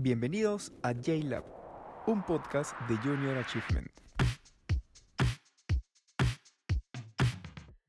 Bienvenidos a JLab, un podcast de Junior Achievement.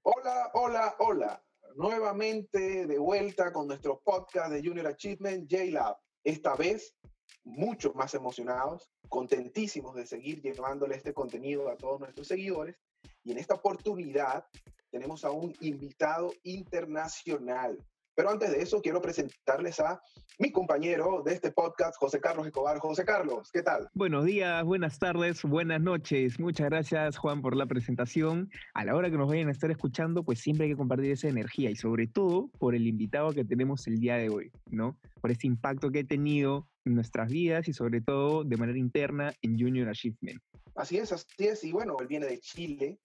Hola, hola, hola. Nuevamente de vuelta con nuestro podcast de Junior Achievement JLab. Esta vez mucho más emocionados, contentísimos de seguir llevándole este contenido a todos nuestros seguidores. Y en esta oportunidad tenemos a un invitado internacional. Pero antes de eso, quiero presentarles a mi compañero de este podcast, José Carlos Escobar. José Carlos, ¿qué tal? Buenos días, buenas tardes, buenas noches. Muchas gracias, Juan, por la presentación. A la hora que nos vayan a estar escuchando, pues siempre hay que compartir esa energía y sobre todo por el invitado que tenemos el día de hoy, ¿no? Por este impacto que ha tenido en nuestras vidas y sobre todo de manera interna en Junior Achievement. Así es, así es. Y bueno, él viene de Chile,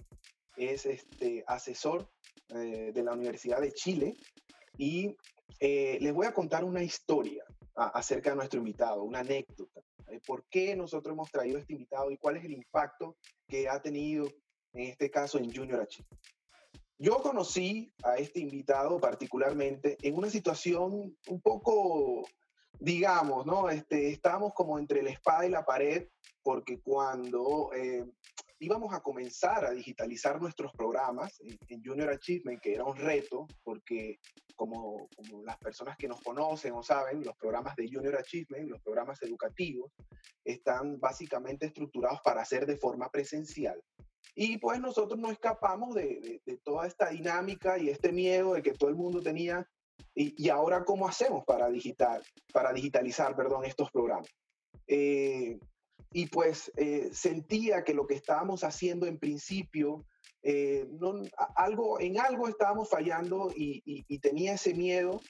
es este asesor eh, de la Universidad de Chile y eh, les voy a contar una historia acerca de nuestro invitado, una anécdota. de ¿Por qué nosotros hemos traído a este invitado y cuál es el impacto que ha tenido en este caso en Junior H? Yo conocí a este invitado particularmente en una situación un poco, digamos, ¿no? Este, estábamos como entre la espada y la pared porque cuando eh, íbamos a comenzar a digitalizar nuestros programas en, Junior Achievement, que era un reto, porque como, como, las personas que nos conocen o saben, los programas de Junior Achievement, los programas educativos, están básicamente estructurados para hacer de forma presencial. Y pues nosotros no escapamos de, de, toda esta dinámica y este miedo de que todo el mundo tenía. Y, y ahora, ¿cómo hacemos para, digital, para digitalizar perdón, estos programas? Eh, y pues eh, sentía que lo que estábamos haciendo en principio, eh, algo, en algo estábamos fallando y, tenía ese miedo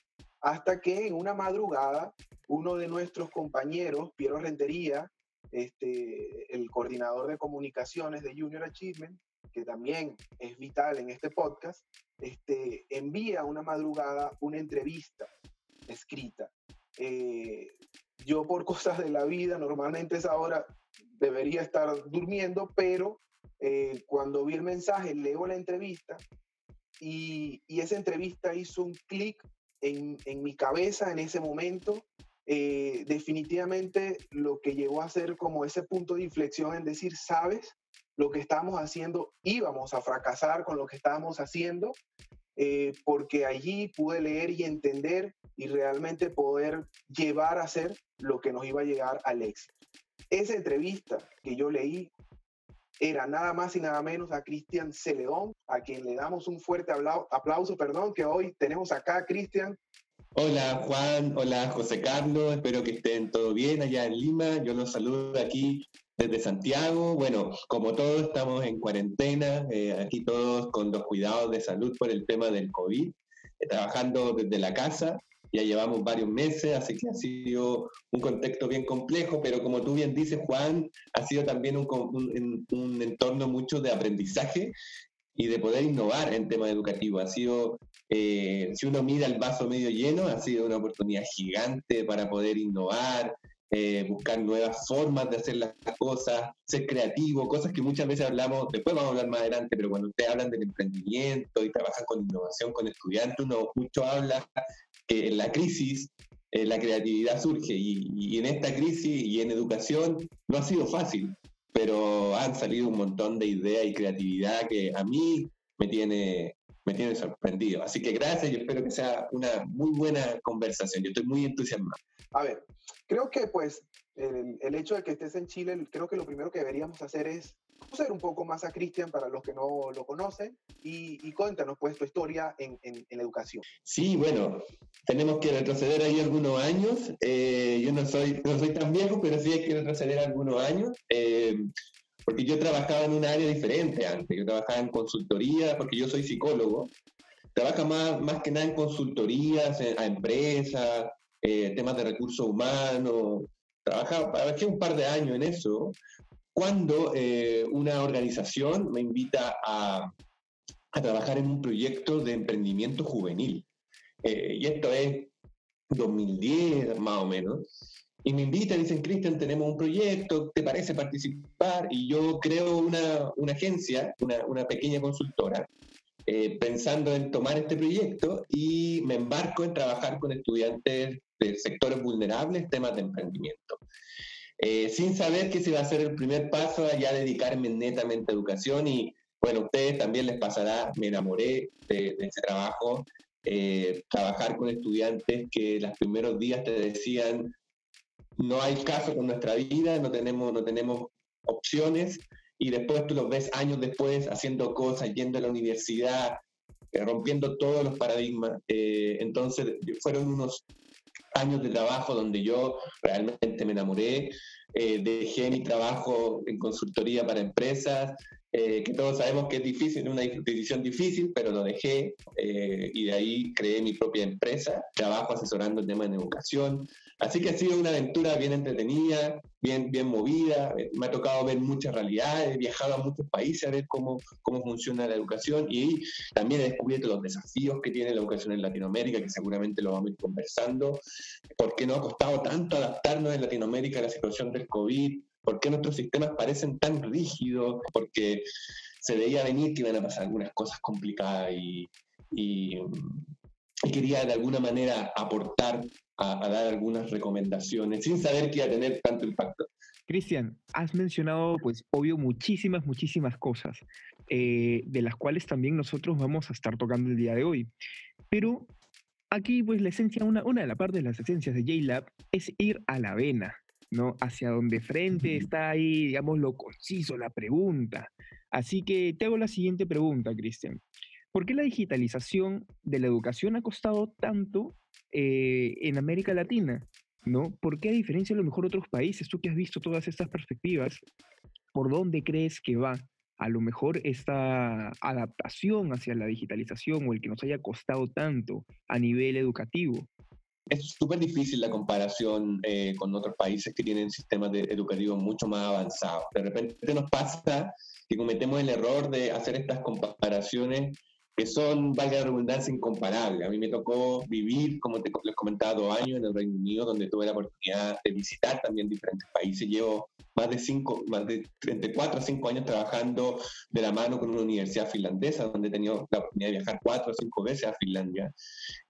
hasta que en una madrugada uno de nuestros compañeros, Piero Rentería, este, el coordinador de comunicaciones de Junior Achievement, que también es vital en este podcast, este, envía una madrugada una entrevista escrita. Eh, yo por cosas de la vida, normalmente esa hora debería estar durmiendo, pero eh, cuando vi el mensaje, leo la entrevista y, y esa entrevista hizo un clic en, en, mi cabeza en ese momento. Eh, definitivamente lo que llegó a ser como ese punto de inflexión en decir, sabes, lo que estamos haciendo, íbamos a fracasar con lo que estábamos haciendo, eh, porque allí pude leer y entender y realmente poder llevar a ser lo que nos iba a llegar al éxito. Esa entrevista que yo leí era nada más y nada menos a Cristian Celedón, a quien le damos un fuerte aplauso, perdón, que hoy tenemos acá, Cristian. Hola Juan, hola José Carlos, espero que estén todo bien allá en Lima. Yo los saludo aquí desde Santiago. Bueno, como todos estamos en cuarentena, eh, aquí todos con los cuidados de salud por el tema del COVID, eh, trabajando desde la casa ya llevamos varios meses, así que ha sido un contexto bien complejo, pero como tú bien dices, Juan, ha sido también un, entorno mucho de aprendizaje y de poder innovar en temas educativos. Ha sido, eh, si uno mira el vaso medio lleno, ha sido una oportunidad gigante para poder innovar, eh, buscar nuevas formas de hacer las cosas, ser creativo, cosas que muchas veces hablamos, después vamos a hablar más adelante, pero cuando ustedes hablan del emprendimiento y trabajan con innovación con estudiantes, uno mucho habla que en la crisis eh, la creatividad surge y, en esta crisis y en educación no ha sido fácil, pero han salido un montón de ideas y creatividad que a mí me tiene, me tiene sorprendido. Así que gracias y espero que sea una muy buena conversación. Yo estoy muy entusiasmado. A ver, creo que pues el, el hecho de que estés en Chile, creo que lo primero que deberíamos hacer es conocer un poco más a Cristian para los que no lo conocen y, cuéntanos pues tu historia en, en, en, educación. Sí, bueno, tenemos que retroceder ahí algunos años. Eh, yo no soy, no soy tan viejo, pero sí hay que retroceder algunos años. Eh, porque yo trabajaba en un área diferente antes. Yo trabajaba en consultoría, porque yo soy psicólogo. Trabaja más, más que nada en consultorías, a empresas, eh, temas de recursos humanos. Trabajaba, trabajé un par de años en eso, cuando eh, una organización me invita a, a, trabajar en un proyecto de emprendimiento juvenil. Eh, y esto es 2010 más o menos. Y me invitan, dicen, Cristian, tenemos un proyecto, ¿te parece participar? Y yo creo una, una agencia, una, una, pequeña consultora, eh, pensando en tomar este proyecto y me embarco en trabajar con estudiantes de sectores vulnerables, temas de emprendimiento. Eh, sin saber que se va a ser el primer paso a ya dedicarme netamente a educación y bueno, a ustedes también les pasará, me enamoré de, ese trabajo, eh, trabajar con estudiantes que los primeros días te decían, no hay caso con nuestra vida, no tenemos, no tenemos opciones, y después tú los ves años después haciendo cosas, yendo a la universidad, eh, rompiendo todos los paradigmas. Eh, entonces, fueron unos años de trabajo donde yo realmente me enamoré, eh, dejé mi trabajo en consultoría para empresas, que todos sabemos que es difícil, una decisión difícil, pero lo dejé y de ahí creé mi propia empresa, trabajo asesorando el tema de educación, Así que ha sido una aventura bien entretenida, bien, bien movida. Me ha tocado ver muchas realidades, he viajado a muchos países a ver cómo, cómo funciona la educación y también he descubierto los desafíos que tiene la educación en Latinoamérica, que seguramente lo vamos a ir conversando. ¿Por qué no ha costado tanto adaptarnos en Latinoamérica a la situación del COVID? ¿Por qué nuestros sistemas parecen tan rígidos? Porque se veía venir que iban a pasar algunas cosas complicadas y quería de alguna manera aportar a, dar algunas recomendaciones sin saber que iba a tener tanto impacto. Cristian, has mencionado, pues, obvio, muchísimas, muchísimas cosas, eh, de las cuales también nosotros vamos a estar tocando el día de hoy. Pero aquí, pues, la esencia, una, una de las partes de las esencias de JLab es ir a la vena, ¿no? Hacia donde frente está ahí, digamos, lo conciso, la pregunta. Así que te hago la siguiente pregunta, Cristian. ¿Por qué la digitalización de la educación ha costado tanto eh, en América Latina, ¿no? ¿Por qué a diferencia de lo mejor otros países, tú que has visto todas estas perspectivas, ¿por dónde crees que va a lo mejor esta adaptación hacia la digitalización o el que nos haya costado tanto a nivel educativo? Es súper difícil la comparación eh, con otros países que tienen sistemas educativos mucho más avanzados. De repente nos pasa que cometemos el error de hacer estas comparaciones que son, valga la redundancia, incomparables. A mí me tocó vivir, como te, les comentaba, dos años en el Reino Unido, donde tuve la oportunidad de visitar también diferentes países. Llevo más de cinco, más de 34 a 5 años trabajando de la mano con una universidad finlandesa, donde he tenido la oportunidad de viajar cuatro o cinco veces a Finlandia.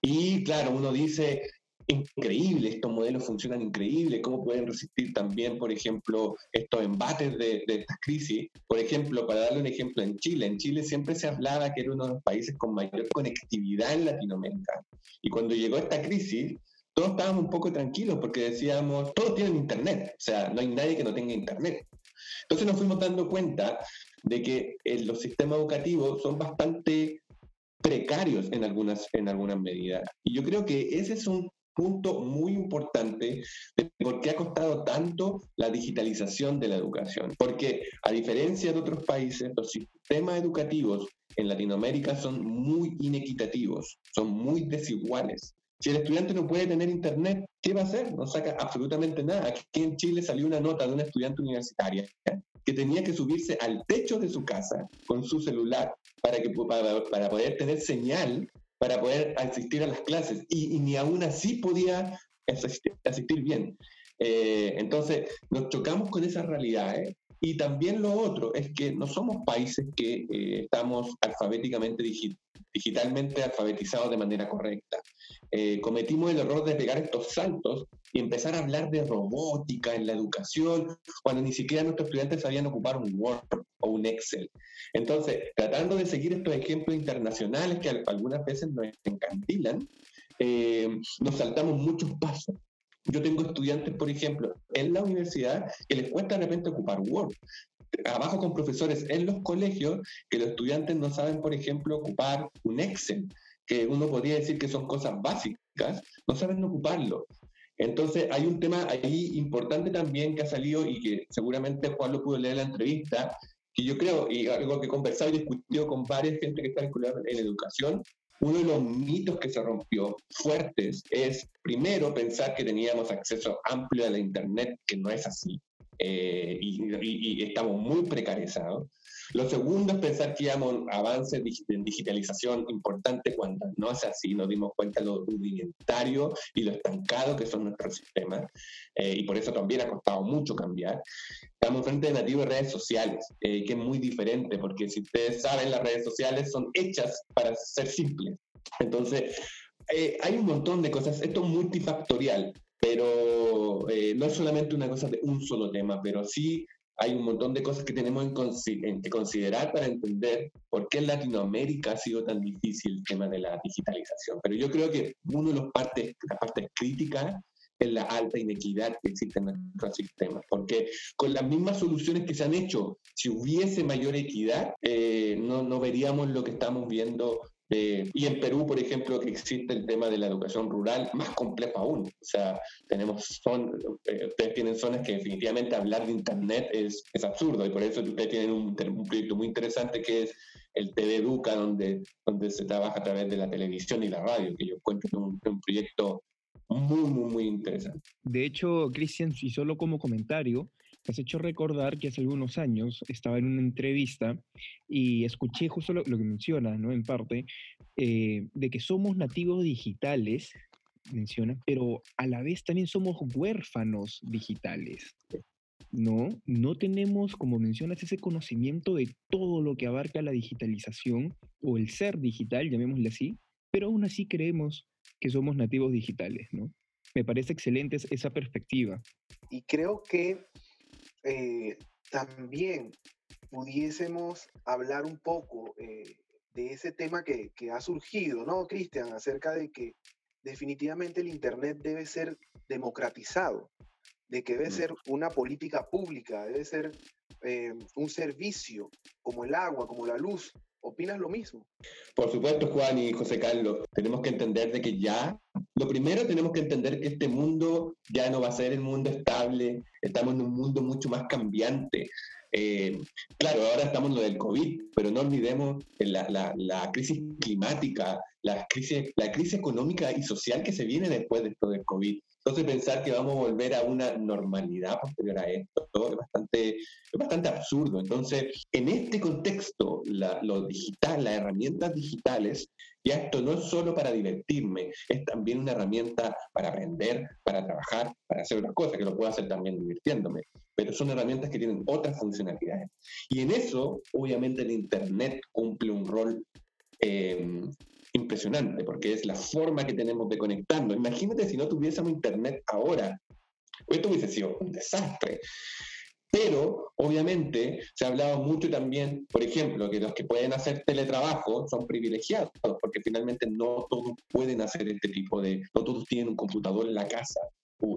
Y claro, uno dice, increíble, estos modelos funcionan increíble, cómo pueden resistir también, por ejemplo, estos embates de, de crisis. Por ejemplo, para darle un ejemplo, en Chile, en Chile siempre se hablaba que era uno de los países con mayor conectividad en Latinoamérica. Y cuando llegó esta crisis, todos estábamos un poco tranquilos porque decíamos, todos tienen internet, o sea, no hay nadie que no tenga internet. Entonces nos fuimos dando cuenta de que eh, los sistemas educativos son bastante precarios en algunas, en algunas medidas. Y yo creo que ese es un punto muy importante de por qué ha costado tanto la digitalización de la educación. Porque a diferencia de otros países, los sistemas educativos en Latinoamérica son muy inequitativos, son muy desiguales. Si el estudiante no puede tener internet, ¿qué va a hacer? No saca absolutamente nada. Aquí en Chile salió una nota de una estudiante universitaria que tenía que subirse al techo de su casa con su celular para, que, para, para poder tener señal para poder asistir a las clases y, ni aún así podía asistir, bien. Eh, entonces, nos chocamos con esas realidades y también lo otro es que no somos países que eh, estamos alfabéticamente digitalmente alfabetizados de manera correcta. Eh, cometimos el error de pegar estos saltos y empezar a hablar de robótica en la educación cuando ni siquiera nuestros estudiantes sabían ocupar un Word o un Excel. Entonces, tratando de seguir estos ejemplos internacionales que algunas veces nos encantilan, eh, nos saltamos muchos pasos. Yo tengo estudiantes, por ejemplo, en la universidad que les cuesta de repente ocupar Word. Abajo con profesores en los colegios que los estudiantes no saben, por ejemplo, ocupar un Excel, que uno podría decir que son cosas básicas, no saben ocuparlo. Entonces, hay un tema ahí importante también que ha salido y que seguramente Juan lo pudo leer en la entrevista, que yo creo, y algo que he conversado y discutido con varias gente que está en educación, uno de los mitos que se rompió fuertes es, primero, pensar que teníamos acceso amplio a la Internet, que no es así, eh, y, y, estamos muy precarizados. Lo segundo es pensar que íbamos a avances en digitalización importante cuando no es así, nos dimos cuenta de lo rudimentario y lo estancado que son nuestros sistemas, eh, y por eso también ha costado mucho cambiar. Estamos frente de nativos de redes sociales, eh, que es muy diferente, porque si ustedes saben, las redes sociales son hechas para ser simples. Entonces, eh, hay un montón de cosas, esto es multifactorial, pero eh, no es solamente una cosa de un solo tema, pero sí hay un montón de cosas que tenemos en, que considerar para entender por qué en Latinoamérica ha sido tan difícil el tema de la digitalización. Pero yo creo que uno de los partes, las partes críticas es la alta inequidad que existe en nuestro sistema. Porque con las mismas soluciones que se han hecho, si hubiese mayor equidad, eh, no, no veríamos lo que estamos viendo eh, y en Perú, por ejemplo, que existe el tema de la educación rural, más complejo aún. O sea, tenemos son, eh, ustedes tienen zonas que definitivamente hablar de Internet es, es absurdo y por eso ustedes tienen un, un, proyecto muy interesante que es el TV Educa, donde, donde se trabaja a través de la televisión y la radio, que yo encuentro un, un proyecto muy, muy, muy interesante. De hecho, Cristian, y solo como comentario, me has hecho recordar que hace algunos años estaba en una entrevista y escuché justo lo, que menciona, ¿no? En parte, eh, de que somos nativos digitales, menciona, pero a la vez también somos huérfanos digitales. No, no tenemos, como mencionas, ese conocimiento de todo lo que abarca la digitalización o el ser digital, llamémosle así, pero aún así creemos que somos nativos digitales, ¿no? Me parece excelente esa perspectiva. Y creo que eh, también pudiésemos hablar un poco eh, de ese tema que, que ha surgido, ¿no, Cristian? Acerca de que definitivamente el Internet debe ser democratizado, de que debe mm. ser una política pública, debe ser eh, un servicio como el agua, como la luz. ¿Opinas lo mismo? Por supuesto, Juan y José Carlos, tenemos que entender de que ya lo primero tenemos que entender que este mundo ya no va a ser el mundo estable, estamos en un mundo mucho más cambiante. Eh, claro, ahora estamos en lo del COVID, pero no olvidemos la, la, la, crisis climática, la crisis, la crisis económica y social que se viene después de esto del COVID. Entonces pensar que vamos a volver a una normalidad posterior a esto es bastante, es bastante absurdo. Entonces, en este contexto, la, lo digital, las herramientas digitales, ya esto no es solo para divertirme, es también una herramienta para aprender, para trabajar, para hacer otras cosas, que lo puedo hacer también divirtiéndome. Pero son herramientas que tienen otras funcionalidades. Y en eso, obviamente, el Internet cumple un rol eh, impresionante, porque es la forma que tenemos de conectarnos. Imagínate si no tuviésemos internet ahora, esto hubiese sido un desastre. Pero, obviamente, se ha hablado mucho también, por ejemplo, que los que pueden hacer teletrabajo son privilegiados, porque finalmente no todos pueden hacer este tipo de, no todos tienen un computador en la casa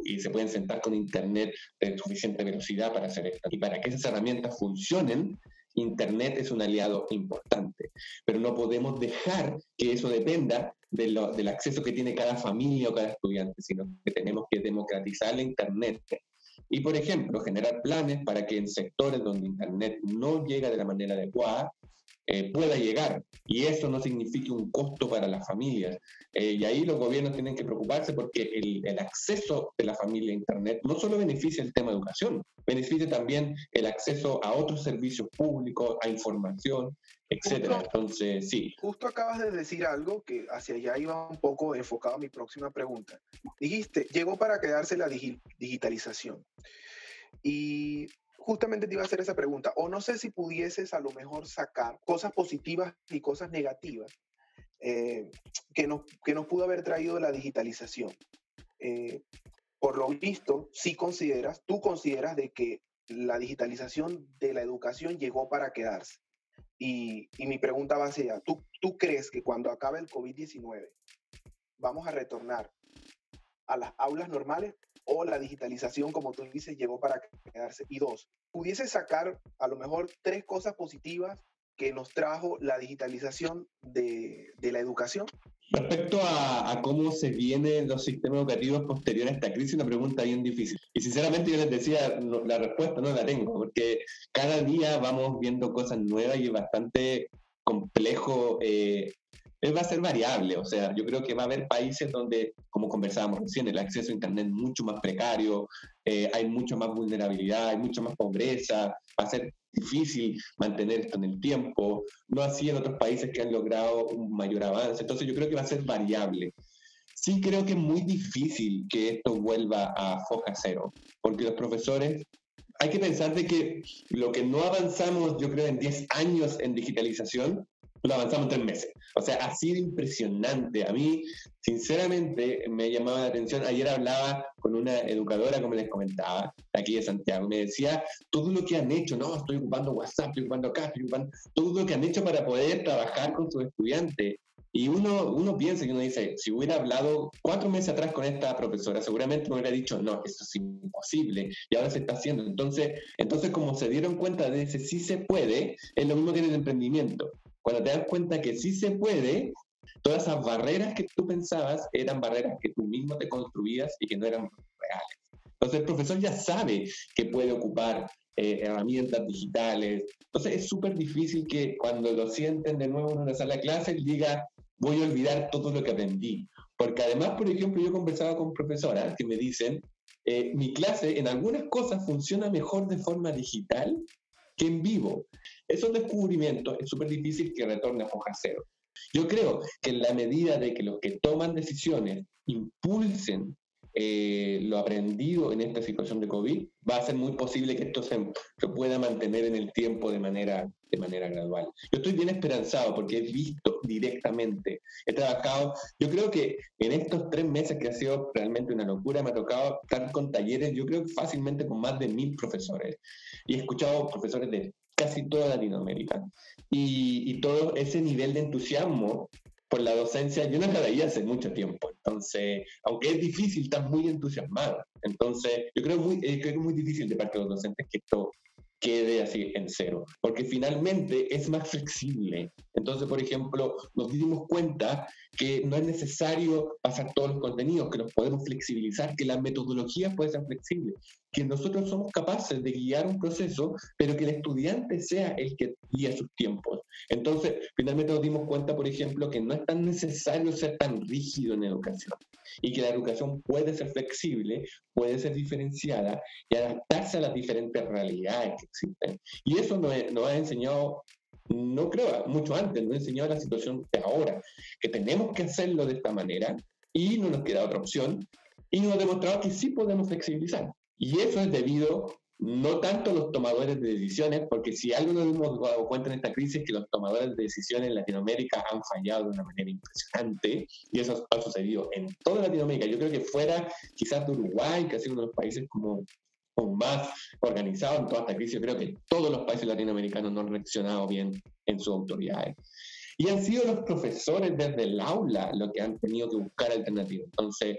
y se pueden sentar con internet de suficiente velocidad para hacer esto. Y para que esas herramientas funcionen, Internet es un aliado importante, pero no podemos dejar que eso dependa del acceso que tiene cada familia o cada estudiante, sino que tenemos que democratizar la Internet. Y, por ejemplo, generar planes para que en sectores donde Internet no llega de la manera adecuada, eh, pueda llegar. Y eso no signifique un costo para las familias. Eh, y ahí los gobiernos tienen que preocuparse porque el, el, acceso de la familia a Internet no solo beneficia el tema de educación, beneficia también el acceso a otros servicios públicos, a información, etcétera. Entonces, sí. Justo acabas de decir algo que hacia allá iba un poco enfocado a mi próxima pregunta. Dijiste, llegó para quedarse la digitalización. Y justamente te iba a hacer esa pregunta, o no sé si pudieses a lo mejor sacar cosas positivas y cosas negativas eh, que, nos, que nos pudo haber traído la digitalización. Eh, por lo visto, sí consideras, tú consideras de que la digitalización de la educación llegó para quedarse. Y, y mi pregunta va a ser, ¿tú, ¿tú crees que cuando acabe el COVID-19 vamos a retornar a las aulas normales o la digitalización, como tú dices, llegó para quedarse. Y dos, pudiese sacar a lo mejor tres cosas positivas que nos trajo la digitalización de, de la educación? Respecto a, cómo se vienen los sistemas educativos posteriores a esta crisis, una pregunta bien difícil. Y sinceramente yo les decía, la respuesta no la tengo, porque cada día vamos viendo cosas nuevas y bastante complejo eh, va a ser variable, o sea, yo creo que va a haber países donde, como conversábamos recién, el acceso a Internet es mucho más precario, eh, hay mucho más vulnerabilidad, hay mucha más pobreza, va a ser difícil mantener esto en el tiempo, no así en otros países que han logrado un mayor avance, entonces yo creo que va a ser variable. Sí creo que es muy difícil que esto vuelva a foja cero, porque los profesores hay que pensar de que lo que no avanzamos, yo creo, en 10 años en digitalización, lo avanzamos tres meses. O sea, ha sido impresionante. A mí, sinceramente, me llamaba la atención. Ayer hablaba con una educadora, como les comentaba, aquí de Santiago. Me decía, todo lo que han hecho, ¿no? Estoy ocupando WhatsApp, estoy ocupando acá, estoy ocupando todo lo que han hecho para poder trabajar con sus estudiantes. Y uno, uno piensa y uno dice, si hubiera hablado cuatro meses atrás con esta profesora, seguramente me hubiera dicho, no, eso es imposible, y ahora se está haciendo. Entonces, entonces como se dieron cuenta de ese sí se puede, es lo mismo que en el emprendimiento. Cuando te das cuenta que sí se puede, todas esas barreras que tú pensabas eran barreras que tú mismo te construías y que no eran reales. Entonces el profesor ya sabe que puede ocupar eh, herramientas digitales. Entonces es súper difícil que cuando lo sienten de nuevo en una sala de clases diga, voy a olvidar todo lo que aprendí. Porque además, por ejemplo, yo he conversado con profesoras que me dicen, eh, mi clase en algunas cosas funciona mejor de forma digital que en vivo. Esos descubrimientos es súper difícil que retorne a foja cero. Yo creo que en la medida de que los que toman decisiones impulsen eh, lo aprendido en esta situación de COVID, va a ser muy posible que esto se, se, pueda mantener en el tiempo de manera, de manera gradual. Yo estoy bien esperanzado porque he visto directamente, he trabajado, yo creo que en estos tres meses que ha sido realmente una locura, me ha tocado estar con talleres, yo creo que fácilmente con más de mil profesores. Y he escuchado profesores de casi toda Latinoamérica. Y, todo ese nivel de entusiasmo por la docencia, yo no la veía hace mucho tiempo. Entonces, aunque es difícil, estás muy entusiasmado. Entonces, yo creo, eh, creo que es muy difícil de parte de los docentes que esto quede así en cero, porque finalmente es más flexible. Entonces, por ejemplo, nos dimos cuenta que no es necesario pasar todos los contenidos, que nos podemos flexibilizar, que la metodología puede ser flexible, que nosotros somos capaces de guiar un proceso, pero que el estudiante sea el que guía sus tiempos. Entonces, finalmente nos dimos cuenta, por ejemplo, que no es tan necesario ser tan rígido en educación y que la educación puede ser flexible, puede ser diferenciada y adaptarse a las diferentes realidades que existen. Y eso nos, nos ha enseñado no creo, mucho antes, nos ha enseñado la situación de ahora, que tenemos que hacerlo de esta manera y no nos queda otra opción y nos ha demostrado que sí podemos flexibilizar. Y eso es debido no tanto los tomadores de decisiones, porque si algo nos hemos dado cuenta en esta crisis es que los tomadores de decisiones en Latinoamérica han fallado de una manera impresionante, y eso ha sucedido en toda Latinoamérica. Yo creo que fuera quizás de Uruguay, que ha sido uno de los países como, más organizados en toda esta crisis, yo creo que todos los países latinoamericanos no han reaccionado bien en sus autoridades. Y han sido los profesores desde el aula los que han tenido que buscar alternativas. Entonces,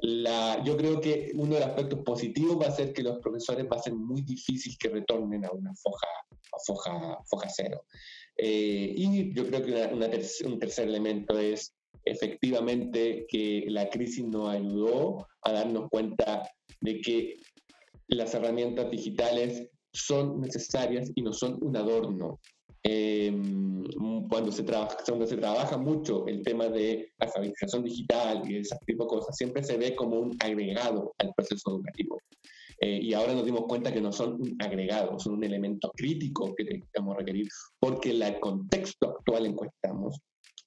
la, yo creo que uno de los aspectos positivos va a ser que los profesores va a ser muy difícil que retornen a una foja, a foja, foja cero. Eh, y yo creo que un tercer elemento es efectivamente que la crisis nos ayudó a darnos cuenta de que las herramientas digitales son necesarias y no son un adorno. Em, cuando, se trabaja, cuando se trabaja mucho el tema de alfabetización digital y ese tipo de cosas, siempre se ve como un agregado al proceso educativo. Eh, y ahora nos dimos cuenta que no son un agregado, son un elemento crítico que tenemos requerir, porque el contexto actual en que estamos,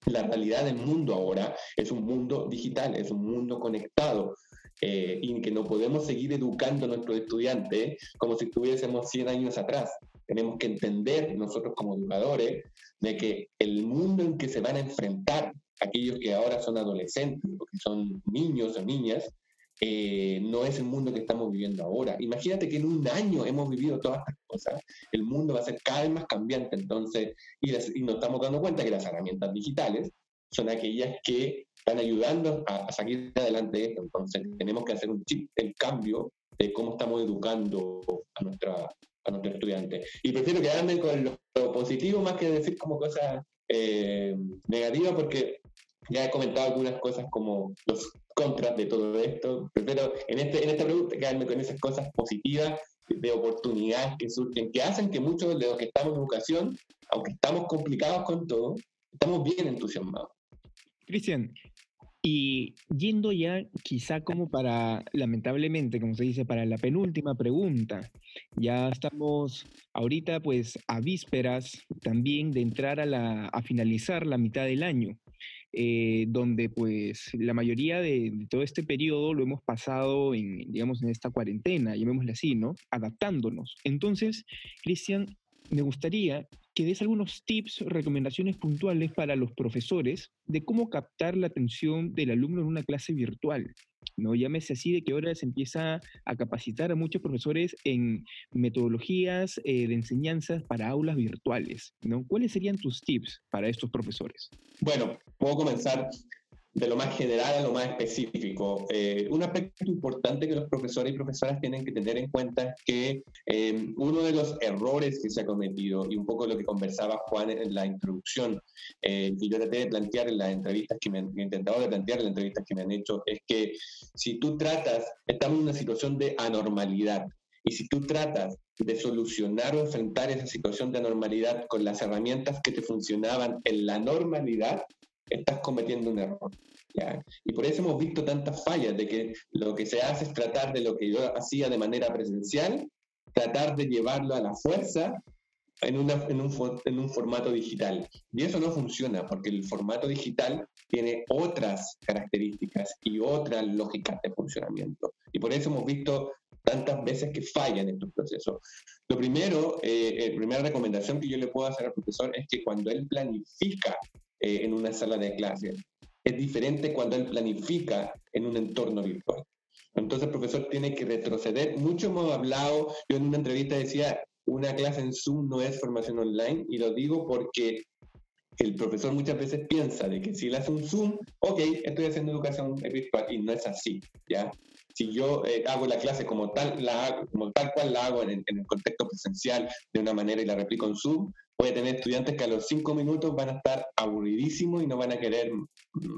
la realidad del mundo ahora es un mundo digital, es un mundo conectado. Eh, y que no podemos seguir educando a nuestros estudiantes como si estuviésemos 100 años atrás. Tenemos que entender nosotros como educadores de que el mundo en que se van a enfrentar aquellos que ahora son adolescentes o que son niños o niñas, eh, no es el mundo que estamos viviendo ahora. Imagínate que en un año hemos vivido todas estas cosas, el mundo va a ser cada vez más cambiante, entonces, y, nos estamos dando cuenta que las herramientas digitales son aquellas que están ayudando a, a salir adelante esto, entonces tenemos que hacer un chip, el cambio de cómo estamos educando a nuestra, a nuestros estudiantes. Y prefiero quedarme con lo, positivo más que decir como cosas eh, negativas, porque ya he comentado algunas cosas como los contras de todo esto. Prefiero en, este, en esta pregunta quedarme con esas cosas positivas de oportunidades que surgen, que hacen que muchos de los que estamos en educación, aunque estamos complicados con todo, estamos bien entusiasmados. Cristian, y yendo ya quizá como para, lamentablemente, como se dice, para la penúltima pregunta, ya estamos ahorita pues a vísperas también de entrar a, la, a finalizar la mitad del año. Eh, donde pues la mayoría de, de, todo este periodo lo hemos pasado en, digamos, en esta cuarentena, llamémosle así, ¿no? Adaptándonos. Entonces, Cristian, me gustaría que des algunos tips, recomendaciones puntuales para los profesores de cómo captar la atención del alumno en una clase virtual. ¿no? Llámese así de que ahora se empieza a capacitar a muchos profesores en metodologías eh, de enseñanzas para aulas virtuales, ¿no? ¿Cuáles serían tus tips para estos profesores? Bueno, puedo comenzar de lo más general a lo más específico. Eh, un aspecto importante que los profesores y profesoras tienen que tener en cuenta es que eh, uno de los errores que se ha cometido, y un poco lo que conversaba Juan en la introducción, eh, y yo traté de plantear en las entrevistas que me han intentado de plantear en las entrevistas que me han hecho, es que si tú tratas, estamos en una situación de anormalidad, y si tú tratas de solucionar o enfrentar esa situación de anormalidad con las herramientas que te funcionaban en la normalidad, estás cometiendo un error. Y por eso hemos visto tantas fallas de que lo que se hace es tratar de lo que yo hacía de manera presencial, tratar de llevarlo a la fuerza en, una, en, un, en un formato digital. Y eso no funciona porque el formato digital tiene otras características y otras lógicas de funcionamiento. Y por eso hemos visto tantas veces que fallan estos procesos. Lo primero, eh, la eh, primera recomendación que yo le puedo hacer al profesor es que cuando él planifica eh, en una sala de clase. Es diferente cuando él planifica en un entorno virtual. Entonces el profesor tiene que retroceder. Mucho hemos hablado, yo en una entrevista decía, una clase en Zoom no es formación online, y lo digo porque el profesor muchas veces piensa de que si él hace un Zoom, ok, estoy haciendo educación virtual, y no es así, ¿ya? Si yo eh, hago la clase como tal, la como tal cual la hago en, en, el contexto presencial de una manera y la replico en Zoom, voy a tener estudiantes que a los cinco minutos van a estar aburridísimos y no van a querer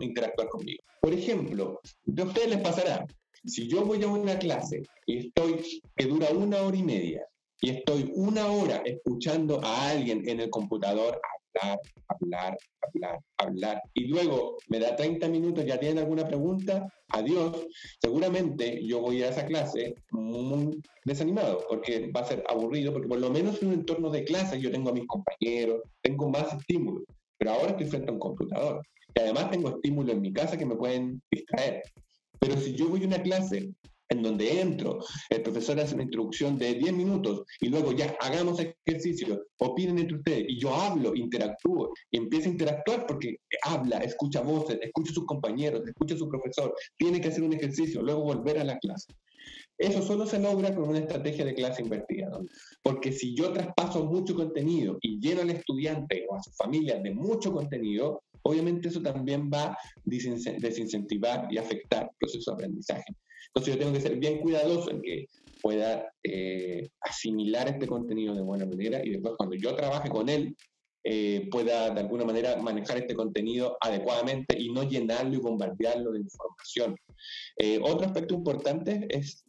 interactuar conmigo. Por ejemplo, a ustedes les pasará, si yo voy a una clase y estoy, que dura una hora y media, y estoy una hora escuchando a alguien en el computador hablar, hablar, hablar, hablar, y luego me da 30 minutos, ya tienen alguna pregunta, adiós, seguramente yo voy a esa clase muy desanimado, porque va a ser aburrido, porque por lo menos en un entorno de clase yo tengo a mis compañeros, tengo más estímulos, pero ahora estoy frente a un computador, y además tengo estímulos en mi casa que me pueden distraer. Pero si yo voy a una clase en donde entro, el profesor hace una introducción de 10 minutos y luego ya hagamos ejercicio, opinen entre ustedes y yo hablo, interactúo y empiezo a interactuar porque habla, escucha voces, escucha a sus compañeros, escucha a su profesor, tiene que hacer un ejercicio, luego volver a la clase. Eso solo se logra con una estrategia de clase invertida, porque si yo traspaso mucho contenido y lleno al estudiante o a su familia de mucho contenido, obviamente eso también va a desincentivar y afectar el proceso de aprendizaje. Entonces yo tengo que ser bien cuidadoso en que pueda eh, asimilar este contenido de buena manera y después cuando yo trabaje con él, eh, pueda de alguna manera manejar este contenido adecuadamente y no llenarlo y bombardearlo de información. Eh, otro aspecto importante es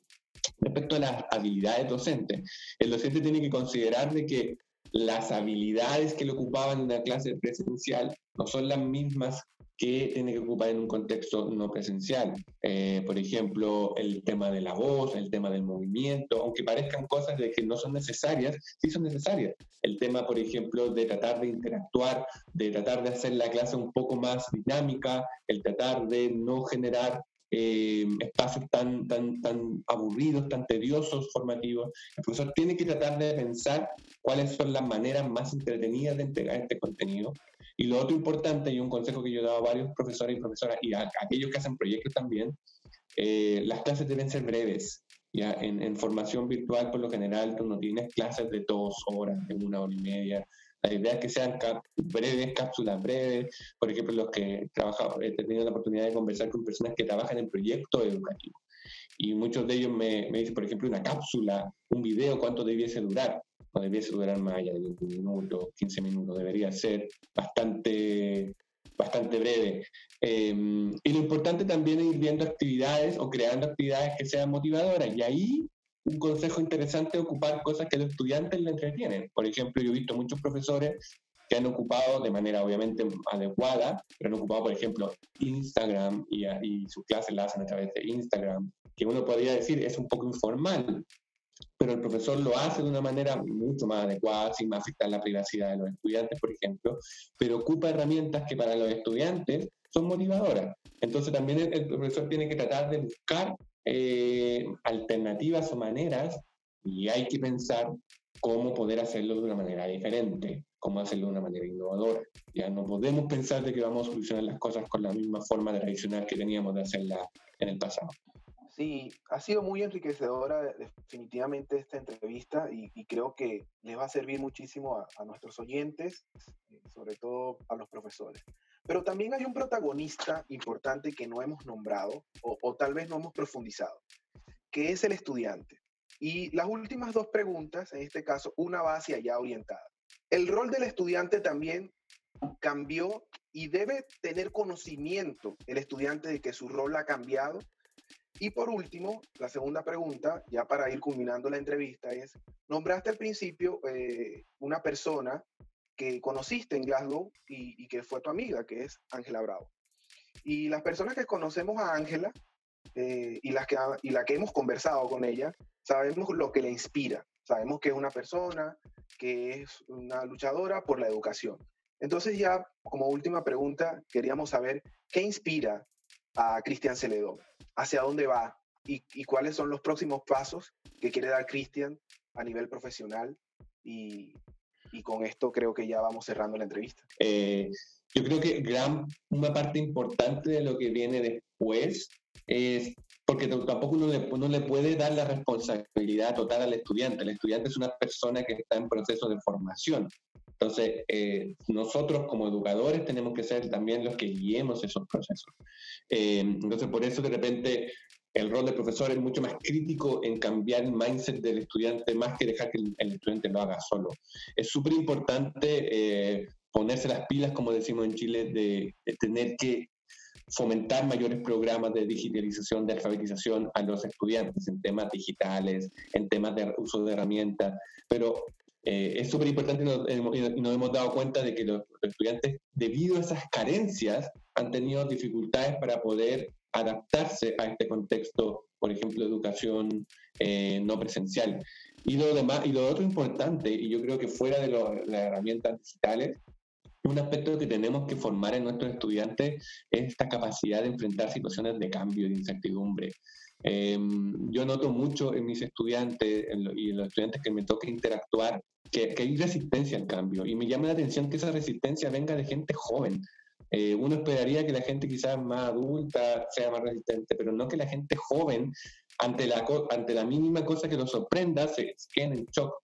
respecto a las habilidades docentes. El docente tiene que considerar de que las habilidades que le ocupaban en una clase presencial no son las mismas que tiene que ocupar en un contexto no presencial. Eh, por ejemplo, el tema de la voz, el tema del movimiento, aunque parezcan cosas de que no son necesarias, sí son necesarias. El tema, por ejemplo, de tratar de interactuar, de tratar de hacer la clase un poco más dinámica, el tratar de no generar eh, espacios tan, tan, tan aburridos, tan tediosos, formativos. El profesor tiene que tratar de pensar cuáles son las maneras más entretenidas de entregar este contenido. Y lo otro importante, y un consejo que yo he dado a varios profesores y profesoras, y a, aquellos que hacen proyectos también, eh, las clases deben ser breves. Ya en, en, formación virtual, por lo general, tú no tienes clases de dos horas, de una hora y media, la idea es que sean breves, cápsulas breves. Por ejemplo, los que he tenido la oportunidad de conversar con personas que trabajan en proyectos educativos. Y muchos de ellos me, me dicen, por ejemplo, una cápsula, un video, ¿cuánto debiese durar? No debiese durar más allá de 20 minutos, 15 minutos. Debería ser bastante bastante breve. Em, y lo importante también es ir viendo actividades o creando actividades que sean motivadoras. Y ahí un consejo interesante es ocupar cosas que los estudiantes le entretienen. Por ejemplo, yo he visto muchos profesores que han ocupado de manera obviamente adecuada, pero han ocupado, por ejemplo, Instagram y, y sus clases las hacen a través de Instagram, que uno podría decir es un poco informal, pero el profesor lo hace de una manera mucho más adecuada, sin afectar la privacidad de los estudiantes, por ejemplo, pero ocupa herramientas que para los estudiantes son motivadoras. Entonces también el profesor tiene que tratar de buscar eh, alternativas o maneras y hay que pensar cómo poder hacerlo de una manera diferente. cómo hacerlo de una manera innovadora. Ya no podemos pensar de que vamos a solucionar las cosas con la misma forma tradicional que teníamos de hacerla en el pasado. Sí, ha sido muy enriquecedora definitivamente esta entrevista y, creo que les va a servir muchísimo a, nuestros oyentes, eh, sobre todo a los profesores. Pero también hay un protagonista importante que no hemos nombrado o, o tal vez no hemos profundizado, que es el estudiante. Y las últimas dos preguntas, en este caso, una va hacia allá orientada. El rol del estudiante también cambió y debe tener conocimiento el estudiante de que su rol ha cambiado. Y por último, la segunda pregunta, ya para ir culminando la entrevista, es, nombraste al principio eh, una persona que conociste en Glasgow y, que fue tu amiga, que es Ángela Bravo. Y las personas que conocemos a Ángela eh, y, y la que hemos conversado con ella, sabemos lo que le inspira. Sabemos que es una persona que es una luchadora por la educación. Entonces ya como última pregunta, queríamos saber qué inspira a Cristian Celedón, hacia dónde va y, cuáles son los próximos pasos que quiere dar Cristian a nivel profesional. Y, con esto creo que ya vamos cerrando la entrevista. Eh, yo creo que gran, una parte importante de lo que viene después es porque tampoco uno le, le, puede dar la responsabilidad total al estudiante. El estudiante es una persona que está en proceso de formación. Entonces, eh, nosotros como educadores tenemos que ser también los que guiemos esos procesos. Eh, entonces, por eso de repente el rol del profesor es mucho más crítico en cambiar el mindset del estudiante más que dejar que el, estudiante lo haga solo. Es súper importante eh, ponerse las pilas, como decimos en Chile, de tener que fomentar mayores programas de digitalización, de alfabetización a los estudiantes en temas digitales, en temas de uso de herramientas, pero eh, es súper importante y nos, hemos dado cuenta de que los, estudiantes, debido a esas carencias, han tenido dificultades para poder adaptarse a este contexto, por ejemplo, educación eh, no presencial. Y lo, demás, y lo otro importante, y yo creo que fuera de las herramientas digitales, un aspecto que tenemos que formar en nuestros estudiantes es esta capacidad de enfrentar situaciones de cambio y de incertidumbre. Em, yo noto mucho en mis estudiantes y en los estudiantes que me toca interactuar que, hay resistencia al cambio y me llama la atención que esa resistencia venga de gente joven. Eh, uno esperaría que la gente quizás más adulta sea más resistente, pero no que la gente joven ante la, ante la mínima cosa que los sorprenda se queden en shock.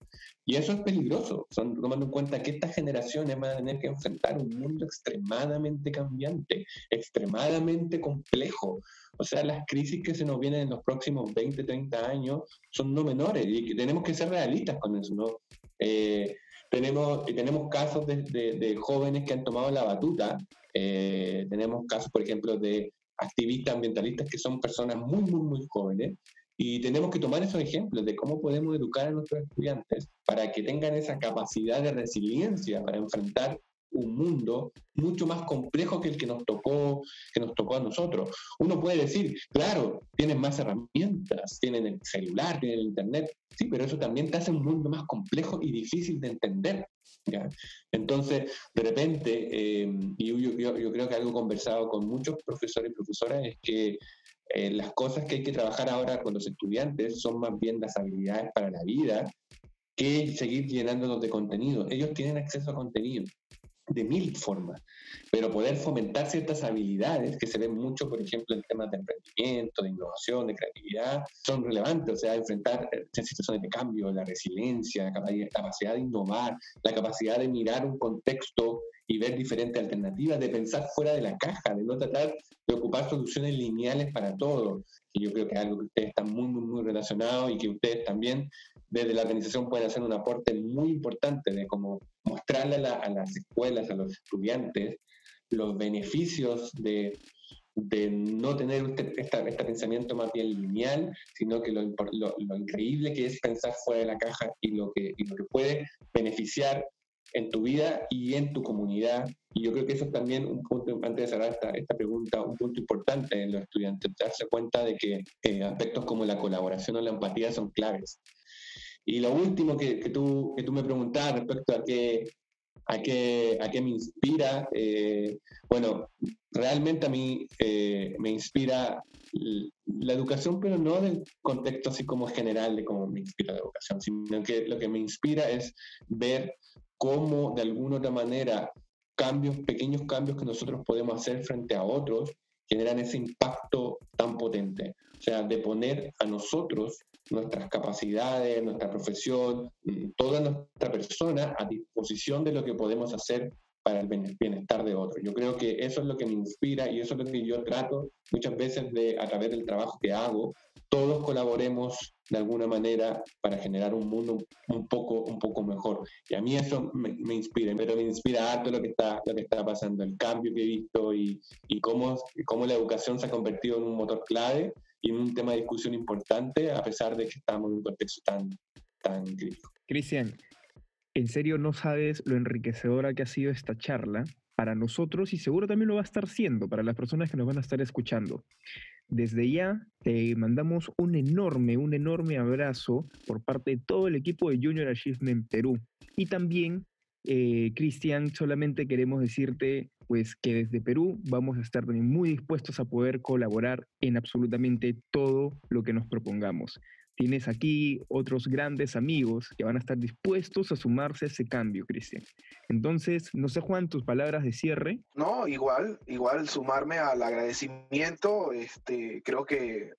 Y eso es peligroso, son, tomando en cuenta que estas generaciones van a tener que enfrentar un mundo extremadamente cambiante, extremadamente complejo. O sea, las crisis que se nos vienen en los próximos 20, 30 años son no menores y tenemos que ser realistas con eso, ¿no? Eh, tenemos, tenemos casos de, de, jóvenes que han tomado la batuta, eh, tenemos casos, por ejemplo, de activistas ambientalistas que son personas muy, muy, muy jóvenes y tenemos que tomar esos ejemplos de cómo podemos educar a nuestros estudiantes para que tengan esa capacidad de resiliencia para enfrentar un mundo mucho más complejo que el que nos tocó, que nos tocó a nosotros. Uno puede decir, claro, tienen más herramientas, tienen el celular, tienen el internet, sí, pero eso también te hace un mundo más complejo y difícil de entender. Entonces, de repente, eh, y yo, creo que algo conversado con muchos profesores y profesoras es que eh, las cosas que hay que trabajar ahora con los estudiantes son más bien las habilidades para la vida que seguir llenándonos de contenido. Ellos tienen acceso a contenido de mil formas, pero poder fomentar ciertas habilidades que se ven mucho, por ejemplo, en temas de emprendimiento, de innovación, de creatividad, son relevantes, o sea, enfrentar eh, situaciones de cambio, la resiliencia, la capacidad de innovar, la capacidad de mirar un contexto y ver diferentes alternativas, de pensar fuera de la caja, de no tratar de ocupar soluciones lineales para todo, que yo creo que es algo que ustedes están muy, muy, muy relacionados y que ustedes también desde la organización pueden hacer un aporte muy importante de cómo mostrarle a, las escuelas, a los estudiantes, los beneficios de, de no tener este, pensamiento más bien lineal, sino que lo, lo, increíble que es pensar fuera de la caja y lo que, y lo que puede beneficiar en tu vida y en tu comunidad. Y yo creo que eso es también un punto, antes de cerrar esta, esta pregunta, un punto importante en los estudiantes, darse cuenta de que eh, aspectos como la colaboración o la empatía son claves. Y lo último que, tú, que tú me preguntabas respecto a qué, a qué, a qué me inspira, eh, bueno, realmente a mí eh, me inspira la educación, pero no del contexto así como general de cómo me inspira la educación, sino que lo que me inspira es ver cómo de alguna otra manera cambios, pequeños cambios que nosotros podemos hacer frente a otros, generan ese impacto tan potente. O sea, de poner a nosotros nuestras capacidades, nuestra profesión, mm, toda nuestra persona a disposición de lo que podemos hacer para el bienestar de otros. Yo creo que eso es lo que me inspira y eso es lo que yo trato muchas veces de, a través del trabajo que hago, todos colaboremos de alguna manera para generar un mundo un poco, un poco mejor. Y a mí eso me, inspira, pero me inspira harto lo que está, lo que está pasando, el cambio que he visto y, y cómo, cómo la educación se ha convertido en un motor clave y un tema de discusión importante, a pesar de que estamos en un contexto tan, tan crítico. Cristian, en serio no sabes lo enriquecedora que ha sido esta charla para nosotros y seguro también lo va a estar siendo para las personas que nos van a estar escuchando. Desde ya te mandamos un enorme, un enorme abrazo por parte de todo el equipo de Junior Achievement Perú. Y también, eh, Cristian, solamente queremos decirte pues que desde Perú vamos a estar muy dispuestos a poder colaborar en absolutamente todo lo que nos propongamos tienes aquí otros grandes amigos que van a estar dispuestos a sumarse a ese cambio, Cristian. Entonces, no sé, Juan, tus palabras de cierre. No, igual, igual sumarme al agradecimiento. Este, creo que,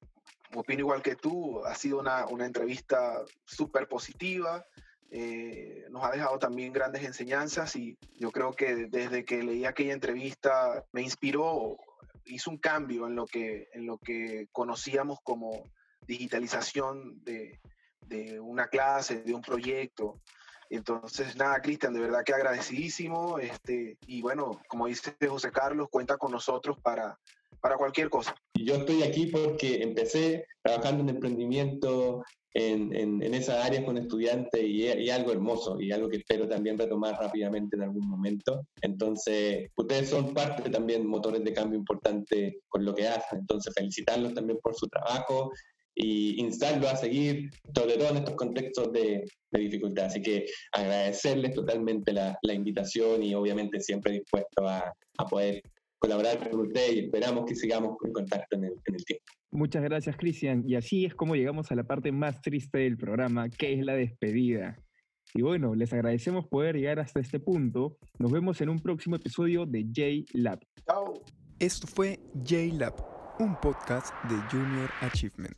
opino igual que tú, ha sido una, una entrevista súper positiva. Eh, nos ha dejado también grandes enseñanzas y yo creo que desde que leí aquella entrevista me inspiró, hizo un cambio en lo que, en lo que conocíamos como digitalización de, de una clase, de un proyecto. Entonces, nada, Cristian, de verdad que agradecidísimo. Este, y bueno, como dice José Carlos, cuenta con nosotros para, para cualquier cosa. Yo estoy aquí porque empecé trabajando en emprendimiento en, en, en esa área con estudiantes y, y, algo hermoso y algo que espero también retomar rápidamente en algún momento. Entonces, ustedes son parte también motores de cambio importante con lo que hacen. Entonces, felicitarlos también por su trabajo y instarlo a seguir, sobre todo en estos contextos de, dificultad. Así que agradecerles totalmente la, invitación y obviamente siempre dispuesto a, poder colaborar con ustedes y esperamos que sigamos en contacto en el, en el tiempo. Muchas gracias, Cristian. Y así es como llegamos a la parte más triste del programa, que es la despedida. Y bueno, les agradecemos poder llegar hasta este punto. Nos vemos en un próximo episodio de J-Lab. Chao. Esto fue J-Lab, un podcast de Junior Achievement.